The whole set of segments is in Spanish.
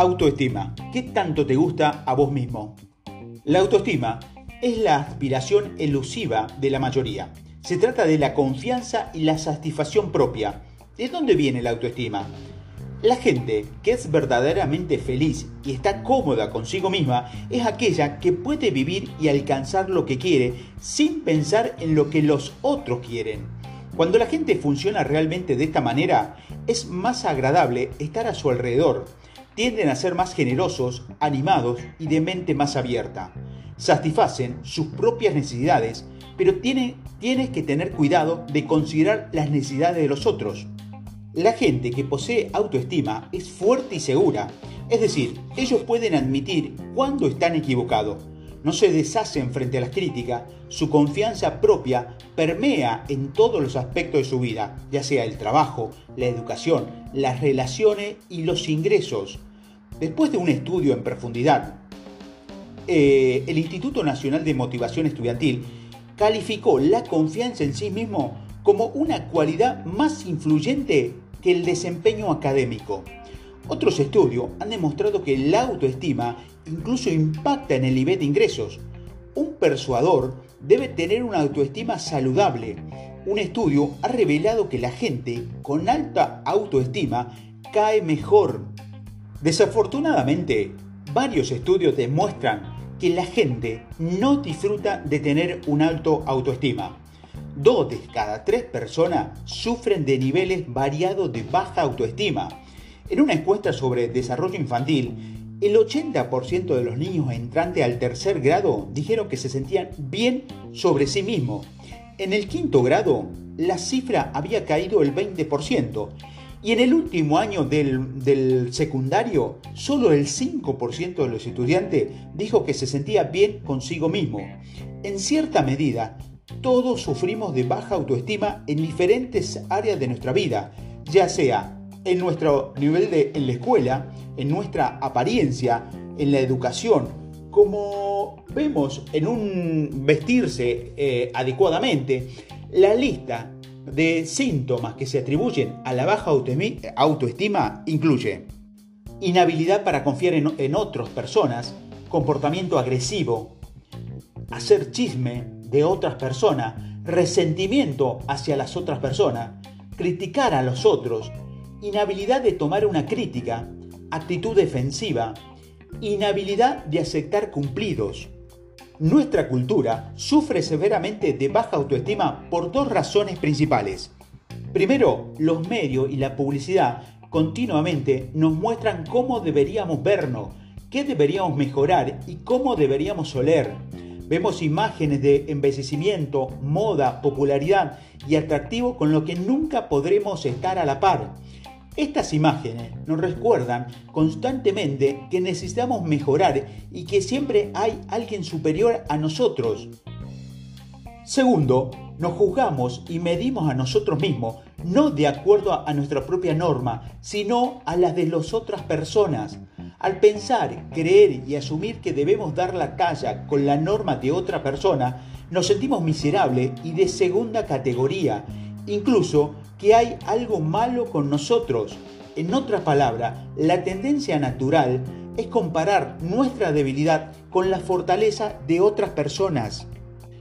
Autoestima. ¿Qué tanto te gusta a vos mismo? La autoestima es la aspiración elusiva de la mayoría. Se trata de la confianza y la satisfacción propia. ¿De dónde viene la autoestima? La gente que es verdaderamente feliz y está cómoda consigo misma es aquella que puede vivir y alcanzar lo que quiere sin pensar en lo que los otros quieren. Cuando la gente funciona realmente de esta manera, es más agradable estar a su alrededor tienden a ser más generosos, animados y de mente más abierta. Satisfacen sus propias necesidades, pero tienes que tener cuidado de considerar las necesidades de los otros. La gente que posee autoestima es fuerte y segura, es decir, ellos pueden admitir cuando están equivocados. No se deshacen frente a las críticas, su confianza propia permea en todos los aspectos de su vida, ya sea el trabajo, la educación, las relaciones y los ingresos. Después de un estudio en profundidad, eh, el Instituto Nacional de Motivación Estudiantil calificó la confianza en sí mismo como una cualidad más influyente que el desempeño académico. Otros estudios han demostrado que la autoestima incluso impacta en el nivel de ingresos. Un persuador debe tener una autoestima saludable. Un estudio ha revelado que la gente con alta autoestima cae mejor Desafortunadamente, varios estudios demuestran que la gente no disfruta de tener un alto autoestima. Dos de cada tres personas sufren de niveles variados de baja autoestima. En una encuesta sobre desarrollo infantil, el 80% de los niños entrantes al tercer grado dijeron que se sentían bien sobre sí mismos. En el quinto grado, la cifra había caído el 20% y en el último año del, secundario, solo el 5% de los estudiantes dijo que se sentía bien consigo mismo. En cierta medida, todos sufrimos de baja autoestima en diferentes áreas de nuestra vida, ya sea en nuestro nivel de en la escuela, en nuestra apariencia, en la educación, como vemos en un vestirse eh, adecuadamente, la lista de síntomas que se atribuyen a la baja autoestima incluye inhabilidad para confiar en, otras personas, comportamiento agresivo, hacer chisme de otras personas, resentimiento hacia las otras personas, criticar a los otros, inhabilidad de tomar una crítica, actitud defensiva, inhabilidad de aceptar cumplidos, nuestra cultura sufre severamente de baja autoestima por dos razones principales. Primero, los medios y la publicidad continuamente nos muestran cómo deberíamos vernos, qué deberíamos mejorar y cómo deberíamos oler. Vemos imágenes de envejecimiento, moda, popularidad y atractivo con lo que nunca podremos estar a la par. Estas imágenes nos recuerdan constantemente que necesitamos mejorar y que siempre hay alguien superior a nosotros. Segundo, nos juzgamos y medimos a nosotros mismos, no de acuerdo a nuestra propia norma, sino a las de las otras personas. Al pensar, creer y asumir que debemos dar la talla con la norma de otra persona, nos sentimos miserables y de segunda categoría. Incluso que hay algo malo con nosotros. En otras palabras, la tendencia natural es comparar nuestra debilidad con la fortaleza de otras personas.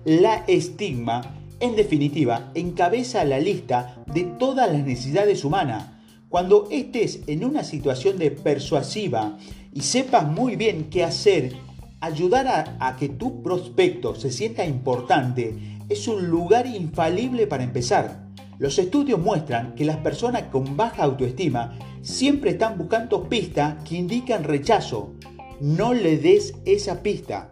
La estigma, en definitiva, encabeza la lista de todas las necesidades humanas. Cuando estés en una situación de persuasiva y sepas muy bien qué hacer, ayudar a, a que tu prospecto se sienta importante es un lugar infalible para empezar. Los estudios muestran que las personas con baja autoestima siempre están buscando pistas que indican rechazo. No le des esa pista.